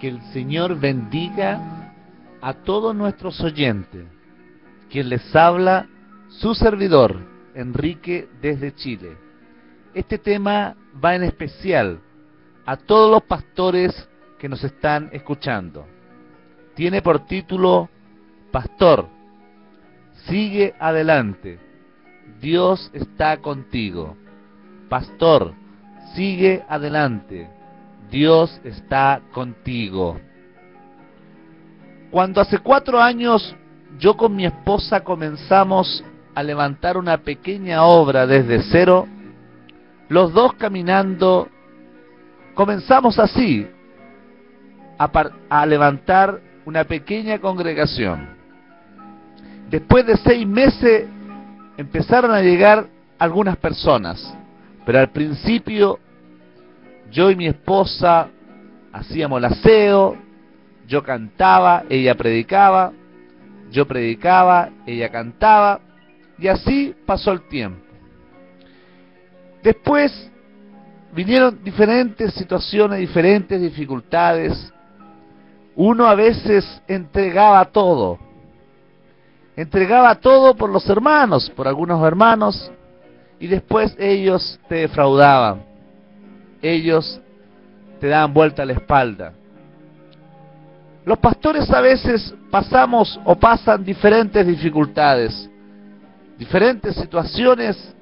Que el Señor bendiga a todos nuestros oyentes. Quien les habla, su servidor, Enrique desde Chile. Este tema va en especial a todos los pastores que nos están escuchando. Tiene por título Pastor, sigue adelante. Dios está contigo. Pastor, sigue adelante. Dios está contigo. Cuando hace cuatro años yo con mi esposa comenzamos a levantar una pequeña obra desde cero, los dos caminando, comenzamos así a, levantar una pequeña congregación. Después de seis meses empezaron a llegar algunas personas, pero al principio yo y mi esposa hacíamos el aseo, yo cantaba, ella predicaba, yo predicaba, ella cantaba, y así pasó el tiempo. Después vinieron diferentes situaciones, diferentes dificultades. Uno a veces entregaba todo. Entregaba todo por los hermanos, por algunos hermanos, y después ellos te defraudaban. Ellos te daban vuelta la espalda. Los pastores a veces pasamos o pasan diferentes dificultades, diferentes situaciones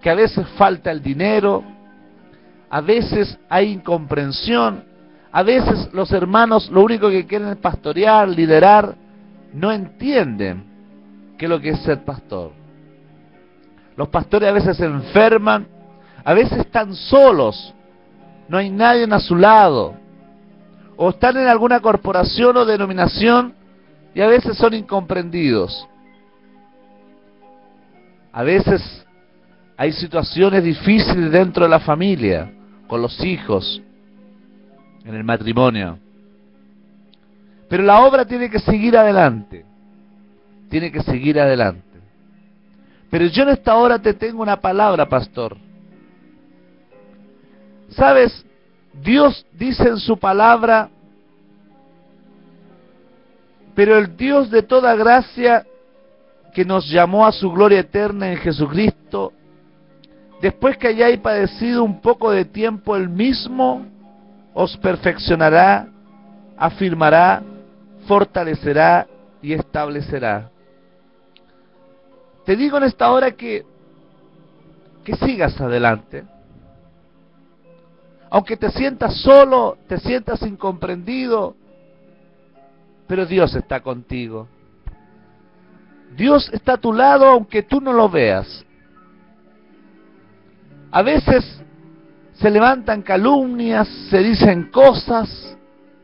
que a veces falta el dinero, a veces hay incomprensión, a veces los hermanos lo único que quieren es pastorear, liderar, no entienden qué es lo que es ser pastor. Los pastores a veces se enferman, a veces están solos, no hay nadie a su lado, o están en alguna corporación o denominación y a veces son incomprendidos. A veces hay situaciones difíciles dentro de la familia, con los hijos, en el matrimonio. Pero la obra tiene que seguir adelante. Tiene que seguir adelante. Pero yo en esta hora te tengo una palabra, pastor. ¿Sabes? Dios dice en su palabra, pero el Dios de toda gracia que nos llamó a su gloria eterna en Jesucristo, después que hayáis padecido un poco de tiempo, el mismo os perfeccionará, afirmará, fortalecerá y establecerá. Te digo en esta hora que, que sigas adelante. Aunque te sientas solo, te sientas incomprendido, pero Dios está contigo. Dios está a tu lado aunque tú no lo veas. A veces se levantan calumnias, se dicen cosas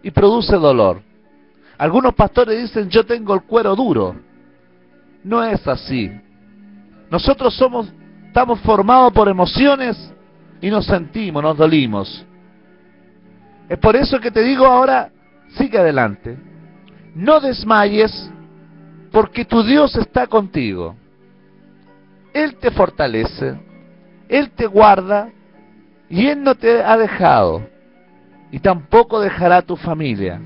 y produce dolor. Algunos pastores dicen yo tengo el cuero duro. No es así. Nosotros somos, estamos formados por emociones y nos sentimos, nos dolimos. Es por eso que te digo ahora, sigue adelante. No desmayes porque tu Dios está contigo. Él te fortalece, Él te guarda y Él no te ha dejado y tampoco dejará tu familia.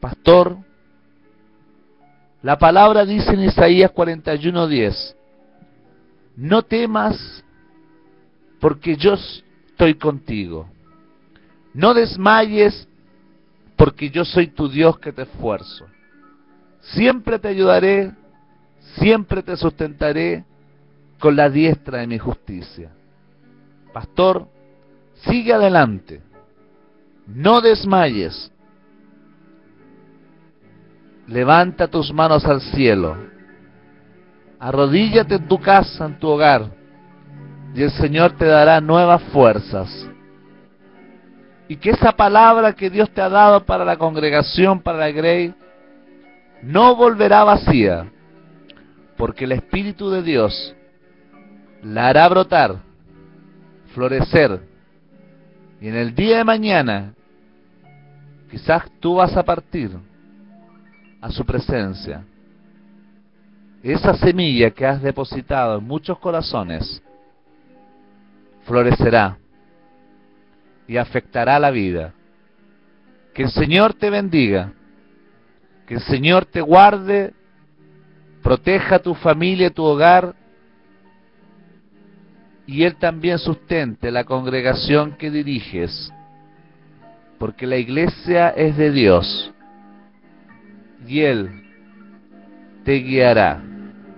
Pastor, la palabra dice en Isaías 41:10, no temas porque yo estoy contigo. No desmayes porque yo soy tu Dios que te esfuerzo. Siempre te ayudaré, siempre te sustentaré con la diestra de mi justicia. Pastor, sigue adelante, no desmayes, levanta tus manos al cielo, arrodíllate en tu casa, en tu hogar, y el Señor te dará nuevas fuerzas. Y que esa palabra que Dios te ha dado para la congregación, para la Grey, no volverá vacía, porque el Espíritu de Dios la hará brotar, florecer, y en el día de mañana quizás tú vas a partir a su presencia. Esa semilla que has depositado en muchos corazones florecerá y afectará la vida Que el Señor te bendiga, que el Señor te guarde, proteja tu familia, tu hogar, y Él también sustente la congregación que diriges, porque la iglesia es de Dios, y Él te guiará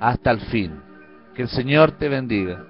hasta el fin. Que el Señor te bendiga.